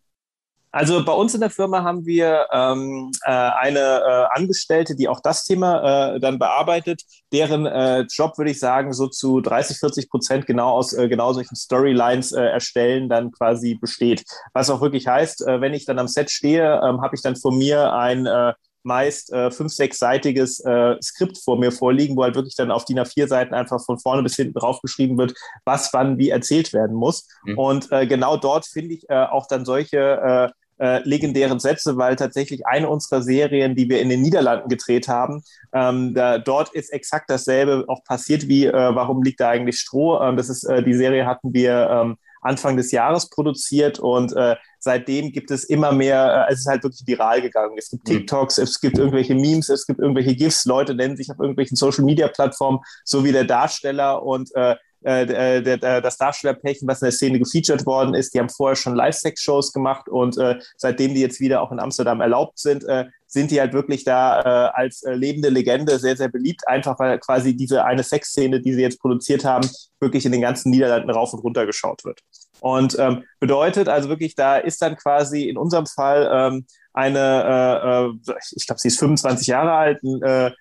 Also bei uns in der Firma haben wir ähm, äh, eine äh, Angestellte, die auch das Thema äh, dann bearbeitet, deren äh, Job, würde ich sagen, so zu 30, 40 Prozent genau aus äh, genau solchen Storylines äh, erstellen dann quasi besteht. Was auch wirklich heißt, äh, wenn ich dann am Set stehe, äh, habe ich dann vor mir ein äh, meist äh, fünf, sechsseitiges äh, Skript vor mir vorliegen, wo halt wirklich dann auf DIN A4 Seiten einfach von vorne bis hinten drauf geschrieben wird, was wann wie erzählt werden muss. Mhm. Und äh, genau dort finde ich äh, auch dann solche äh, legendären Sätze, weil tatsächlich eine unserer Serien, die wir in den Niederlanden gedreht haben, ähm, da, dort ist exakt dasselbe auch passiert wie äh, Warum liegt da eigentlich Stroh? Ähm, das ist äh, die Serie hatten wir ähm, Anfang des Jahres produziert und äh, seitdem gibt es immer mehr, äh, es ist halt wirklich viral gegangen. Es gibt mhm. TikToks, es gibt irgendwelche Memes, es gibt irgendwelche GIFs, Leute nennen sich auf irgendwelchen Social Media Plattformen, so wie der Darsteller und äh, äh, äh, der, der, das Darstellerpärchen, was in der Szene gefeatured worden ist, die haben vorher schon Live-Sex-Shows gemacht und äh, seitdem die jetzt wieder auch in Amsterdam erlaubt sind, äh, sind die halt wirklich da äh, als äh, lebende Legende sehr, sehr beliebt, einfach weil quasi diese eine Sexszene, die sie jetzt produziert haben, wirklich in den ganzen Niederlanden rauf und runter geschaut wird. Und ähm, bedeutet also wirklich, da ist dann quasi in unserem Fall ähm, eine, äh, äh, ich glaube, sie ist 25 Jahre alt, äh, äh,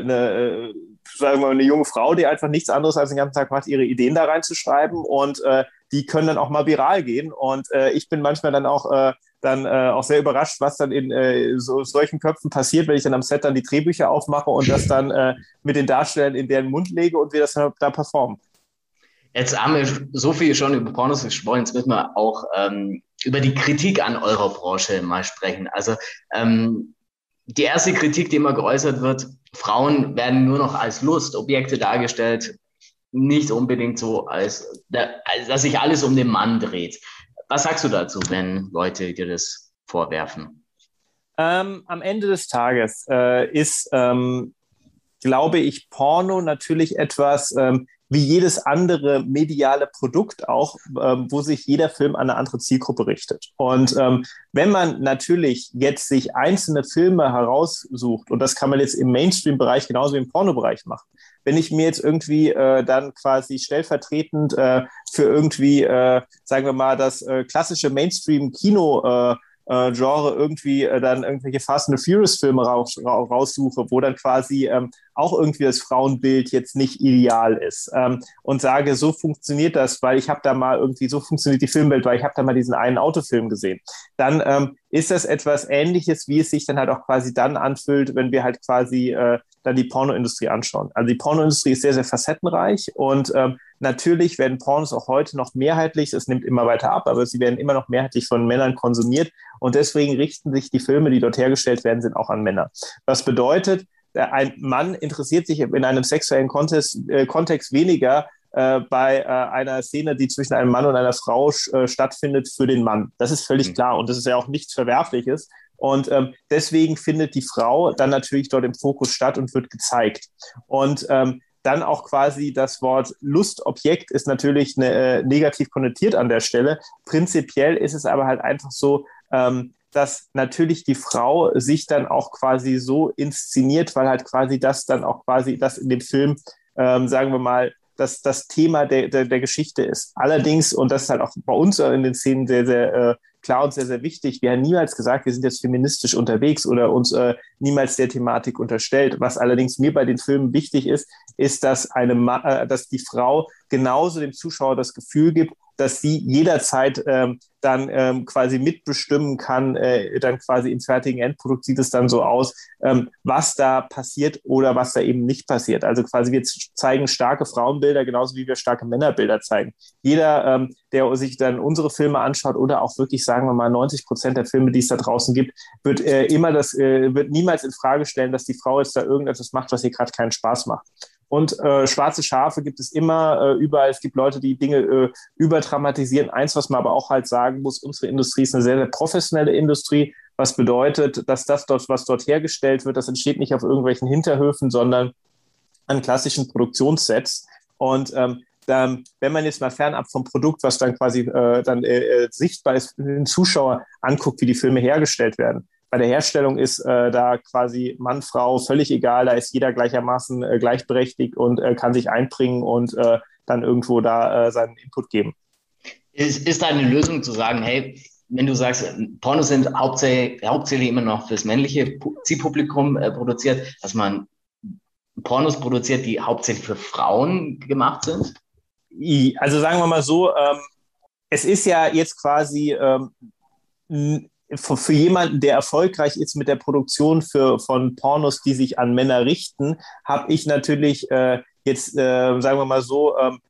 eine, äh, sagen wir mal, eine junge Frau, die einfach nichts anderes als den ganzen Tag macht, ihre Ideen da reinzuschreiben und äh, die können dann auch mal viral gehen. Und äh, ich bin manchmal dann auch äh, dann äh, auch sehr überrascht, was dann in äh, so solchen Köpfen passiert, wenn ich dann am Set dann die Drehbücher aufmache und das dann äh, mit den Darstellern in deren Mund lege und wir das dann da performen. Jetzt haben wir so viel schon über Pornos gesprochen, jetzt müssen wir auch ähm, über die Kritik an eurer Branche mal sprechen. Also ähm, die erste Kritik, die immer geäußert wird, Frauen werden nur noch als Lustobjekte dargestellt, nicht unbedingt so, als, dass sich alles um den Mann dreht. Was sagst du dazu, wenn Leute dir das vorwerfen? Ähm, am Ende des Tages äh, ist, ähm, glaube ich, Porno natürlich etwas, ähm, wie jedes andere mediale Produkt auch, ähm, wo sich jeder Film an eine andere Zielgruppe richtet. Und ähm, wenn man natürlich jetzt sich einzelne Filme heraussucht, und das kann man jetzt im Mainstream-Bereich genauso wie im Porno-Bereich machen, wenn ich mir jetzt irgendwie äh, dann quasi stellvertretend äh, für irgendwie, äh, sagen wir mal, das äh, klassische Mainstream-Kino äh, Genre irgendwie äh, dann irgendwelche Fast and Furious Filme raus, raussuche, wo dann quasi ähm, auch irgendwie das Frauenbild jetzt nicht ideal ist ähm, und sage, so funktioniert das, weil ich habe da mal irgendwie, so funktioniert die Filmwelt, weil ich habe da mal diesen einen Autofilm gesehen. Dann ähm, ist das etwas Ähnliches, wie es sich dann halt auch quasi dann anfühlt, wenn wir halt quasi äh, dann die Pornoindustrie anschauen. Also die Pornoindustrie ist sehr, sehr facettenreich und ähm, natürlich werden Pornos auch heute noch mehrheitlich, es nimmt immer weiter ab, aber sie werden immer noch mehrheitlich von Männern konsumiert und deswegen richten sich die Filme, die dort hergestellt werden, sind auch an Männer. Was bedeutet, ein Mann interessiert sich in einem sexuellen Kontext, äh, Kontext weniger äh, bei äh, einer Szene, die zwischen einem Mann und einer Frau äh, stattfindet, für den Mann. Das ist völlig mhm. klar und das ist ja auch nichts Verwerfliches. Und ähm, deswegen findet die Frau dann natürlich dort im Fokus statt und wird gezeigt. Und ähm, dann auch quasi das Wort Lustobjekt ist natürlich ne, äh, negativ konnotiert an der Stelle. Prinzipiell ist es aber halt einfach so, ähm, dass natürlich die Frau sich dann auch quasi so inszeniert, weil halt quasi das dann auch quasi das in dem Film, ähm, sagen wir mal, dass das Thema der, der, der Geschichte ist. Allerdings, und das ist halt auch bei uns in den Szenen sehr, sehr äh, klar und sehr, sehr wichtig, wir haben niemals gesagt, wir sind jetzt feministisch unterwegs oder uns äh, niemals der Thematik unterstellt. Was allerdings mir bei den Filmen wichtig ist, ist, dass, eine, äh, dass die Frau genauso dem Zuschauer das Gefühl gibt, dass sie jederzeit ähm, dann ähm, quasi mitbestimmen kann, äh, dann quasi im fertigen Endprodukt sieht es dann so aus, ähm, was da passiert oder was da eben nicht passiert. Also quasi wir zeigen starke Frauenbilder, genauso wie wir starke Männerbilder zeigen. Jeder, ähm, der sich dann unsere Filme anschaut oder auch wirklich, sagen wir mal, 90 Prozent der Filme, die es da draußen gibt, wird äh, immer das, äh, wird niemals in Frage stellen, dass die Frau jetzt da irgendetwas macht, was ihr gerade keinen Spaß macht. Und äh, schwarze Schafe gibt es immer äh, überall. Es gibt Leute, die Dinge äh, überdramatisieren. Eins, was man aber auch halt sagen muss, unsere Industrie ist eine sehr, sehr professionelle Industrie, was bedeutet, dass das dort, was dort hergestellt wird, das entsteht nicht auf irgendwelchen Hinterhöfen, sondern an klassischen Produktionssets. Und ähm, dann, wenn man jetzt mal fernab vom Produkt, was dann quasi äh, dann äh, äh sichtbar ist, den Zuschauer anguckt, wie die Filme hergestellt werden, bei der Herstellung ist äh, da quasi Mann, Frau völlig egal, da ist jeder gleichermaßen äh, gleichberechtigt und äh, kann sich einbringen und äh, dann irgendwo da äh, seinen Input geben. Ist, ist da eine Lösung zu sagen, hey, wenn du sagst, Pornos sind hauptsächlich, hauptsächlich immer noch fürs männliche Zielpublikum äh, produziert, dass man Pornos produziert, die hauptsächlich für Frauen gemacht sind? Also sagen wir mal so, ähm, es ist ja jetzt quasi ähm, für jemanden, der erfolgreich ist mit der Produktion für, von Pornos, die sich an Männer richten, habe ich natürlich äh, jetzt, äh, sagen wir mal so, ähm,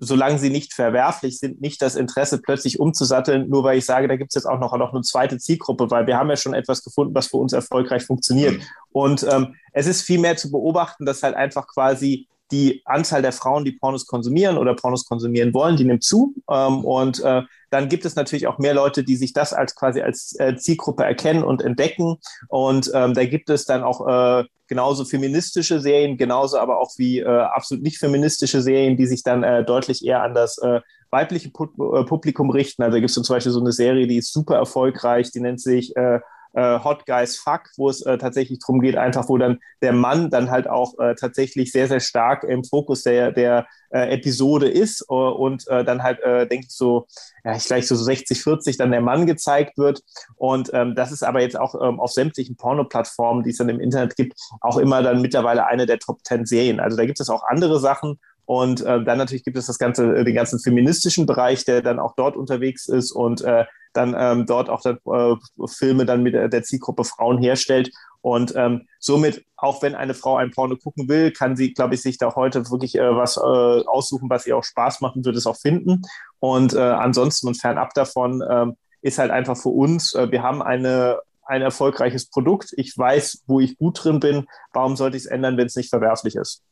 solange sie nicht verwerflich sind, nicht das Interesse plötzlich umzusatteln, nur weil ich sage, da gibt es jetzt auch noch, noch eine zweite Zielgruppe, weil wir haben ja schon etwas gefunden, was für uns erfolgreich funktioniert. Mhm. Und ähm, es ist vielmehr zu beobachten, dass halt einfach quasi die Anzahl der Frauen, die Pornos konsumieren oder Pornos konsumieren wollen, die nimmt zu. Ähm, und äh, dann gibt es natürlich auch mehr Leute, die sich das als quasi als äh, Zielgruppe erkennen und entdecken. Und ähm, da gibt es dann auch äh, genauso feministische Serien, genauso aber auch wie äh, absolut nicht feministische Serien, die sich dann äh, deutlich eher an das äh, weibliche äh, Publikum richten. Also da gibt es zum Beispiel so eine Serie, die ist super erfolgreich, die nennt sich äh, äh, Hot Guys Fuck, wo es äh, tatsächlich darum geht, einfach wo dann der Mann dann halt auch äh, tatsächlich sehr, sehr stark im Fokus der, der äh, Episode ist äh, und äh, dann halt, denke ich, so, ja, ich gleich so 60, 40 dann der Mann gezeigt wird. Und ähm, das ist aber jetzt auch ähm, auf sämtlichen Porno-Plattformen, die es dann im Internet gibt, auch immer dann mittlerweile eine der Top 10 Serien. Also da gibt es auch andere Sachen. Und äh, dann natürlich gibt es das ganze, den ganzen feministischen Bereich, der dann auch dort unterwegs ist und äh, dann ähm, dort auch dann, äh, Filme dann mit der Zielgruppe Frauen herstellt. Und ähm, somit, auch wenn eine Frau ein Porno gucken will, kann sie, glaube ich, sich da heute wirklich äh, was äh, aussuchen, was ihr auch Spaß machen wird, es auch finden. Und äh, ansonsten und fernab davon ähm, ist halt einfach für uns, äh, wir haben eine, ein erfolgreiches Produkt. Ich weiß, wo ich gut drin bin. Warum sollte ich es ändern, wenn es nicht verwerflich ist?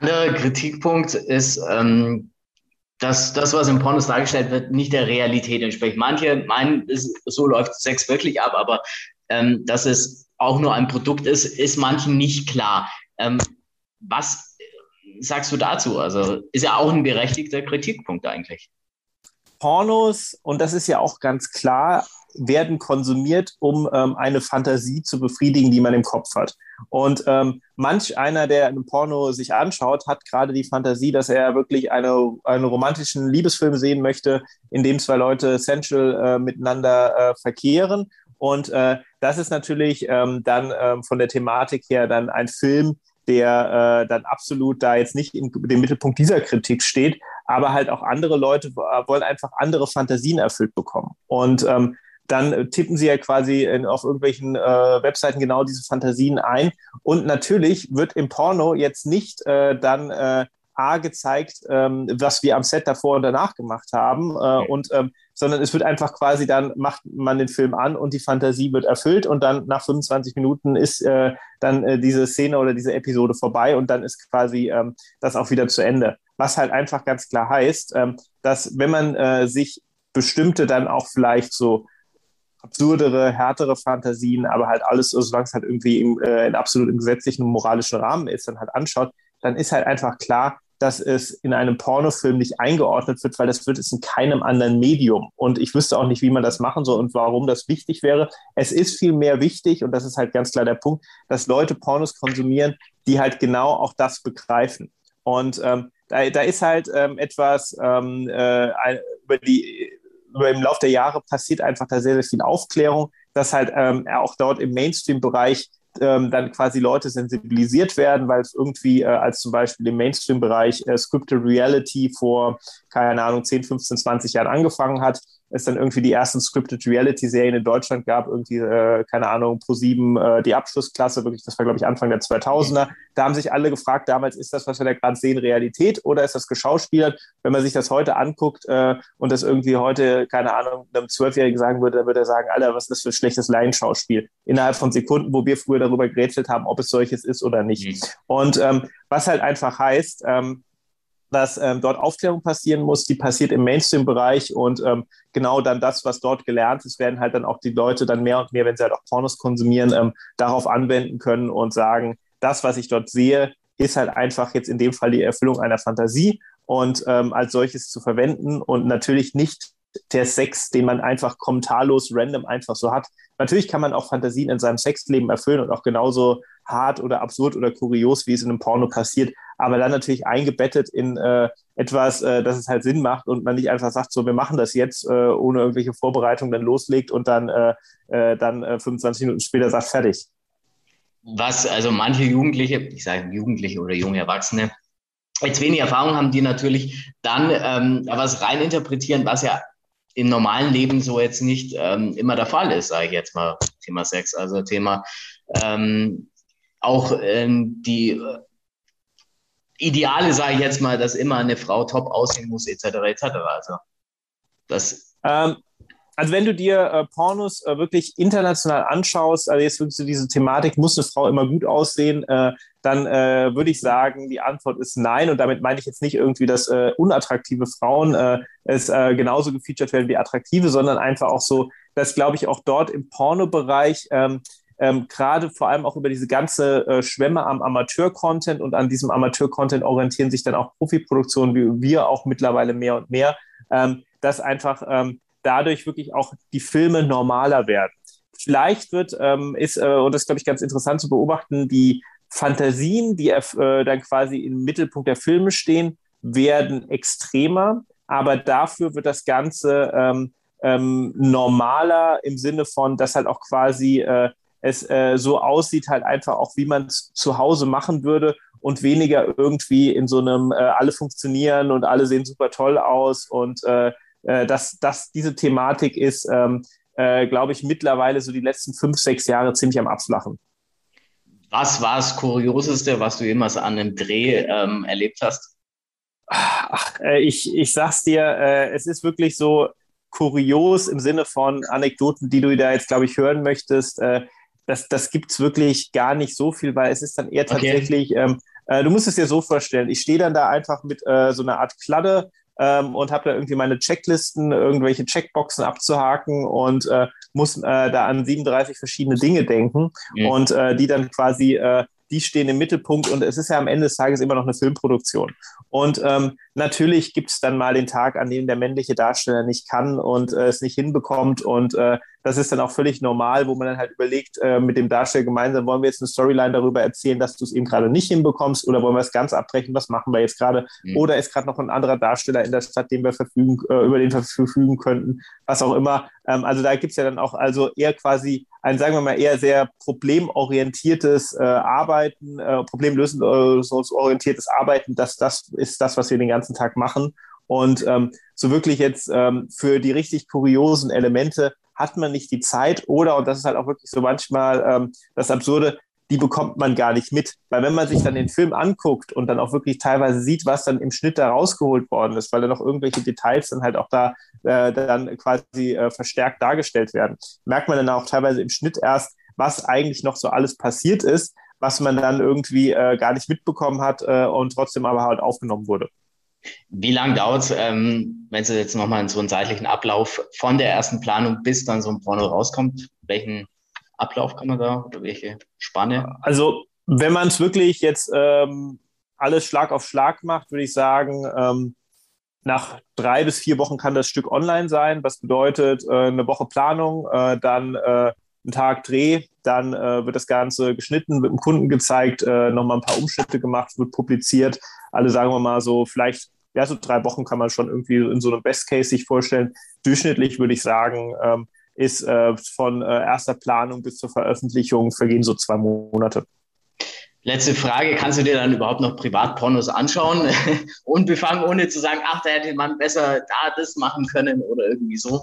Anderer Kritikpunkt ist, ähm, dass das, was im Pornos dargestellt wird, nicht der Realität entspricht. Manche meinen, so läuft Sex wirklich ab, aber ähm, dass es auch nur ein Produkt ist, ist manchen nicht klar. Ähm, was sagst du dazu? Also ist ja auch ein berechtigter Kritikpunkt eigentlich. Pornos, und das ist ja auch ganz klar, werden konsumiert, um ähm, eine Fantasie zu befriedigen, die man im Kopf hat. Und ähm, manch einer, der ein Porno sich anschaut, hat gerade die Fantasie, dass er wirklich eine, einen romantischen Liebesfilm sehen möchte, in dem zwei Leute sensual äh, miteinander äh, verkehren. Und äh, das ist natürlich ähm, dann ähm, von der Thematik her dann ein Film, der äh, dann absolut da jetzt nicht in dem Mittelpunkt dieser Kritik steht, aber halt auch andere Leute wollen einfach andere Fantasien erfüllt bekommen. Und ähm, dann tippen sie ja quasi in, auf irgendwelchen äh, Webseiten genau diese Fantasien ein. Und natürlich wird im Porno jetzt nicht äh, dann äh, A gezeigt, ähm, was wir am Set davor und danach gemacht haben, äh, und ähm, sondern es wird einfach quasi dann macht man den Film an und die Fantasie wird erfüllt und dann nach 25 Minuten ist äh, dann äh, diese Szene oder diese Episode vorbei und dann ist quasi ähm, das auch wieder zu Ende. Was halt einfach ganz klar heißt, ähm, dass wenn man äh, sich bestimmte dann auch vielleicht so absurdere, härtere Fantasien, aber halt alles, solange es halt irgendwie im, äh, in absolut im gesetzlichen und moralischen Rahmen ist, dann halt anschaut, dann ist halt einfach klar, dass es in einem Pornofilm nicht eingeordnet wird, weil das wird es in keinem anderen Medium. Und ich wüsste auch nicht, wie man das machen soll und warum das wichtig wäre. Es ist vielmehr wichtig, und das ist halt ganz klar der Punkt, dass Leute Pornos konsumieren, die halt genau auch das begreifen. Und ähm, da, da ist halt ähm, etwas ähm, äh, über die im Laufe der Jahre passiert einfach da sehr, sehr viel Aufklärung, dass halt ähm, auch dort im Mainstream-Bereich ähm, dann quasi Leute sensibilisiert werden, weil es irgendwie äh, als zum Beispiel im Mainstream-Bereich äh, Scripted Reality vor, keine Ahnung, 10, 15, 20 Jahren angefangen hat, es dann irgendwie die ersten Scripted Reality-Serien in Deutschland gab, irgendwie, äh, keine Ahnung, pro sieben äh, die Abschlussklasse, wirklich, das war, glaube ich, Anfang der 2000er. Da haben sich alle gefragt, damals, ist das, was wir da gerade sehen, Realität oder ist das geschauspielert? Wenn man sich das heute anguckt äh, und das irgendwie heute, keine Ahnung, einem Zwölfjährigen sagen würde, dann würde er sagen, Alter, was ist das für ein schlechtes Laienschauspiel? Innerhalb von Sekunden, wo wir früher darüber gerätselt haben, ob es solches ist oder nicht. Mhm. Und ähm, was halt einfach heißt, ähm, dass ähm, dort Aufklärung passieren muss, die passiert im Mainstream-Bereich und ähm, genau dann das, was dort gelernt ist, werden halt dann auch die Leute dann mehr und mehr, wenn sie halt auch Pornos konsumieren, ähm, darauf anwenden können und sagen, das, was ich dort sehe, ist halt einfach jetzt in dem Fall die Erfüllung einer Fantasie und ähm, als solches zu verwenden und natürlich nicht der Sex, den man einfach kommentarlos random einfach so hat. Natürlich kann man auch Fantasien in seinem Sexleben erfüllen und auch genauso hart oder absurd oder kurios, wie es in einem Porno passiert, aber dann natürlich eingebettet in äh, etwas, äh, dass es halt Sinn macht und man nicht einfach sagt, so, wir machen das jetzt, äh, ohne irgendwelche Vorbereitungen dann loslegt und dann, äh, äh, dann 25 äh, Minuten später sagt, fertig. Was also manche Jugendliche, ich sage Jugendliche oder junge Erwachsene, jetzt wenig Erfahrung haben, die natürlich dann ähm, was reininterpretieren, was ja im normalen Leben so jetzt nicht ähm, immer der Fall ist, sage ich jetzt mal, Thema Sex, also Thema ähm, auch ähm, die äh, Ideale, sage ich jetzt mal, dass immer eine Frau top aussehen muss, etc., etc. Also das. Ähm, also wenn du dir äh, Pornos äh, wirklich international anschaust, also jetzt wirklich so diese Thematik, muss eine Frau immer gut aussehen, äh, dann äh, würde ich sagen, die Antwort ist nein. Und damit meine ich jetzt nicht irgendwie, dass äh, unattraktive Frauen äh, es genauso gefeatured werden wie attraktive, sondern einfach auch so, dass, glaube ich, auch dort im Pornobereich ähm, ähm, gerade vor allem auch über diese ganze äh, Schwemme am Amateur-Content und an diesem Amateur-Content orientieren sich dann auch Profiproduktionen wie wir auch mittlerweile mehr und mehr, ähm, dass einfach ähm, dadurch wirklich auch die Filme normaler werden. Vielleicht wird, ähm, ist, äh, und das glaube ich, ganz interessant zu beobachten, die Fantasien, die äh, dann quasi im Mittelpunkt der Filme stehen, werden extremer, aber dafür wird das Ganze ähm, ähm, normaler im Sinne von, dass halt auch quasi äh, es äh, so aussieht, halt einfach auch, wie man es zu Hause machen würde und weniger irgendwie in so einem äh, alle funktionieren und alle sehen super toll aus und äh, äh dass, dass diese Thematik ist, ähm, äh, glaube ich, mittlerweile so die letzten fünf, sechs Jahre ziemlich am Abflachen. Was war das Kurioseste, was du jemals an einem Dreh ähm, erlebt hast? Ach, äh, ich, ich sag's dir, äh, es ist wirklich so kurios im Sinne von Anekdoten, die du da jetzt, glaube ich, hören möchtest. Äh, das, das gibt es wirklich gar nicht so viel, weil es ist dann eher tatsächlich, okay. ähm, äh, du musst es dir so vorstellen, ich stehe dann da einfach mit äh, so einer Art Kladde ähm, und habe da irgendwie meine Checklisten, irgendwelche Checkboxen abzuhaken und äh, muss äh, da an 37 verschiedene Dinge denken mhm. und äh, die dann quasi äh, die stehen im Mittelpunkt und es ist ja am Ende des Tages immer noch eine Filmproduktion. Und ähm, natürlich gibt es dann mal den Tag, an dem der männliche Darsteller nicht kann und äh, es nicht hinbekommt und äh, das ist dann auch völlig normal, wo man dann halt überlegt, äh, mit dem Darsteller gemeinsam, wollen wir jetzt eine Storyline darüber erzählen, dass du es eben gerade nicht hinbekommst oder wollen wir es ganz abbrechen, was machen wir jetzt gerade? Mhm. Oder ist gerade noch ein anderer Darsteller in der Stadt, den wir verfügen, äh, über den wir verfügen könnten, was auch immer. Ähm, also da gibt es ja dann auch also eher quasi ein, sagen wir mal, eher sehr problemorientiertes äh, Arbeiten, äh, problemlösungsorientiertes Arbeiten, dass das ist das, was wir den ganzen Tag machen. Und ähm, so wirklich jetzt ähm, für die richtig kuriosen Elemente hat man nicht die Zeit oder, und das ist halt auch wirklich so manchmal ähm, das Absurde, die bekommt man gar nicht mit. Weil wenn man sich dann den Film anguckt und dann auch wirklich teilweise sieht, was dann im Schnitt da rausgeholt worden ist, weil da noch irgendwelche Details dann halt auch da äh, dann quasi äh, verstärkt dargestellt werden, merkt man dann auch teilweise im Schnitt erst, was eigentlich noch so alles passiert ist, was man dann irgendwie äh, gar nicht mitbekommen hat äh, und trotzdem aber halt aufgenommen wurde. Wie lange dauert es, ähm, wenn Sie jetzt nochmal in so einen zeitlichen Ablauf von der ersten Planung bis dann so ein Porno rauskommt? Welchen Ablauf kann man da oder welche Spanne? Also, wenn man es wirklich jetzt ähm, alles Schlag auf Schlag macht, würde ich sagen, ähm, nach drei bis vier Wochen kann das Stück online sein. Was bedeutet äh, eine Woche Planung, äh, dann äh, ein Tag Dreh, dann äh, wird das Ganze geschnitten, wird dem Kunden gezeigt, äh, nochmal ein paar Umschnitte gemacht, wird publiziert. Alle sagen wir mal so, vielleicht, ja, so drei Wochen kann man schon irgendwie in so einem Best Case sich vorstellen. Durchschnittlich würde ich sagen, ähm, ist äh, von äh, erster Planung bis zur Veröffentlichung vergehen so zwei Monate. Letzte Frage, kannst du dir dann überhaupt noch Privatpornos anschauen? Unbefangen, ohne zu sagen, ach, da hätte man besser da das machen können oder irgendwie so?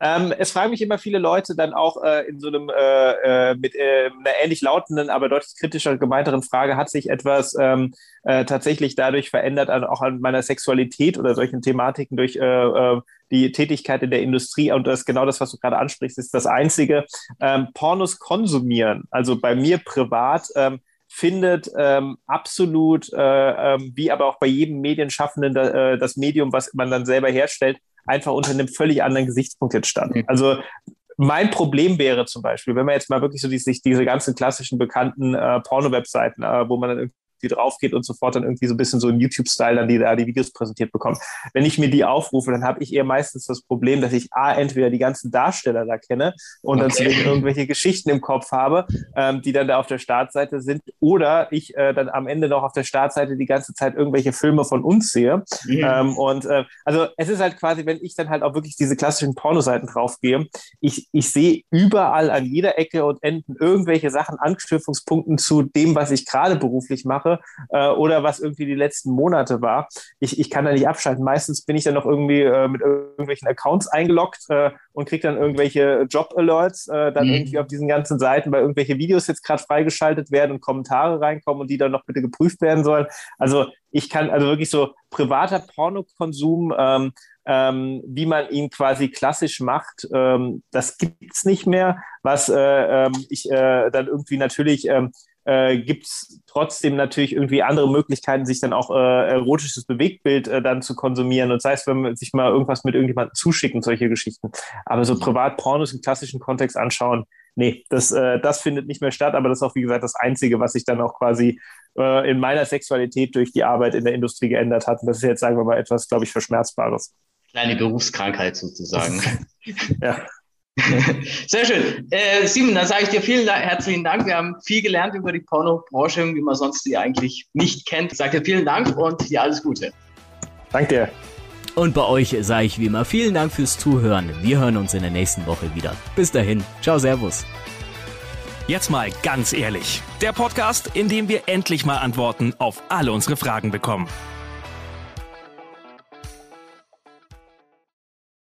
Ähm, es fragen mich immer viele Leute dann auch äh, in so einem äh, äh, mit äh, einer ähnlich lautenden, aber deutlich kritischer gemeinteren Frage, hat sich etwas ähm, äh, tatsächlich dadurch verändert, an, auch an meiner Sexualität oder solchen Thematiken durch äh, äh, die Tätigkeit in der Industrie und das genau das, was du gerade ansprichst, ist das Einzige. Ähm, Pornos konsumieren, also bei mir privat, ähm, findet ähm, absolut, äh, ähm, wie aber auch bei jedem Medienschaffenden, äh, das Medium, was man dann selber herstellt, einfach unter einem völlig anderen Gesichtspunkt jetzt stand. Mhm. Also mein Problem wäre zum Beispiel, wenn man jetzt mal wirklich so diese, diese ganzen klassischen bekannten äh, Porno-Webseiten, äh, wo man dann irgendwie die drauf geht und sofort dann irgendwie so ein bisschen so im YouTube-Style dann die, da die Videos präsentiert bekommt. Wenn ich mir die aufrufe, dann habe ich eher meistens das Problem, dass ich A, entweder die ganzen Darsteller da kenne und okay. dann denen irgendwelche Geschichten im Kopf habe, ähm, die dann da auf der Startseite sind, oder ich äh, dann am Ende noch auf der Startseite die ganze Zeit irgendwelche Filme von uns sehe. Mhm. Ähm, und äh, also es ist halt quasi, wenn ich dann halt auch wirklich diese klassischen Pornoseiten draufgehe, ich, ich sehe überall an jeder Ecke und Enden irgendwelche Sachen, Anknüpfungspunkten zu dem, was ich gerade beruflich mache Woche äh, oder was irgendwie die letzten Monate war. Ich, ich kann da nicht abschalten. Meistens bin ich dann noch irgendwie äh, mit irgendwelchen Accounts eingeloggt äh, und kriege dann irgendwelche Job-Alerts äh, dann mhm. irgendwie auf diesen ganzen Seiten, weil irgendwelche Videos jetzt gerade freigeschaltet werden und Kommentare reinkommen und die dann noch bitte geprüft werden sollen. Also ich kann also wirklich so privater Pornokonsum, ähm, ähm, wie man ihn quasi klassisch macht, ähm, das gibt's nicht mehr. Was äh, ähm, ich äh, dann irgendwie natürlich ähm, äh, gibt es trotzdem natürlich irgendwie andere Möglichkeiten, sich dann auch äh, erotisches Bewegtbild äh, dann zu konsumieren. Und sei es, wenn man sich mal irgendwas mit irgendjemandem zuschicken, solche Geschichten. Aber so Privat-Pornos im klassischen Kontext anschauen, nee, das, äh, das findet nicht mehr statt. Aber das ist auch, wie gesagt, das Einzige, was sich dann auch quasi äh, in meiner Sexualität durch die Arbeit in der Industrie geändert hat. Und das ist jetzt, sagen wir mal, etwas, glaube ich, Verschmerzbares. Kleine Berufskrankheit sozusagen. ja. Sehr schön. Äh, Simon, dann sage ich dir vielen herzlichen Dank. Wir haben viel gelernt über die Pornobranche, wie man sonst die eigentlich nicht kennt. Ich sage dir vielen Dank und dir alles Gute. Danke dir. Und bei euch sage ich wie immer vielen Dank fürs Zuhören. Wir hören uns in der nächsten Woche wieder. Bis dahin. Ciao, Servus. Jetzt mal ganz ehrlich. Der Podcast, in dem wir endlich mal Antworten auf alle unsere Fragen bekommen.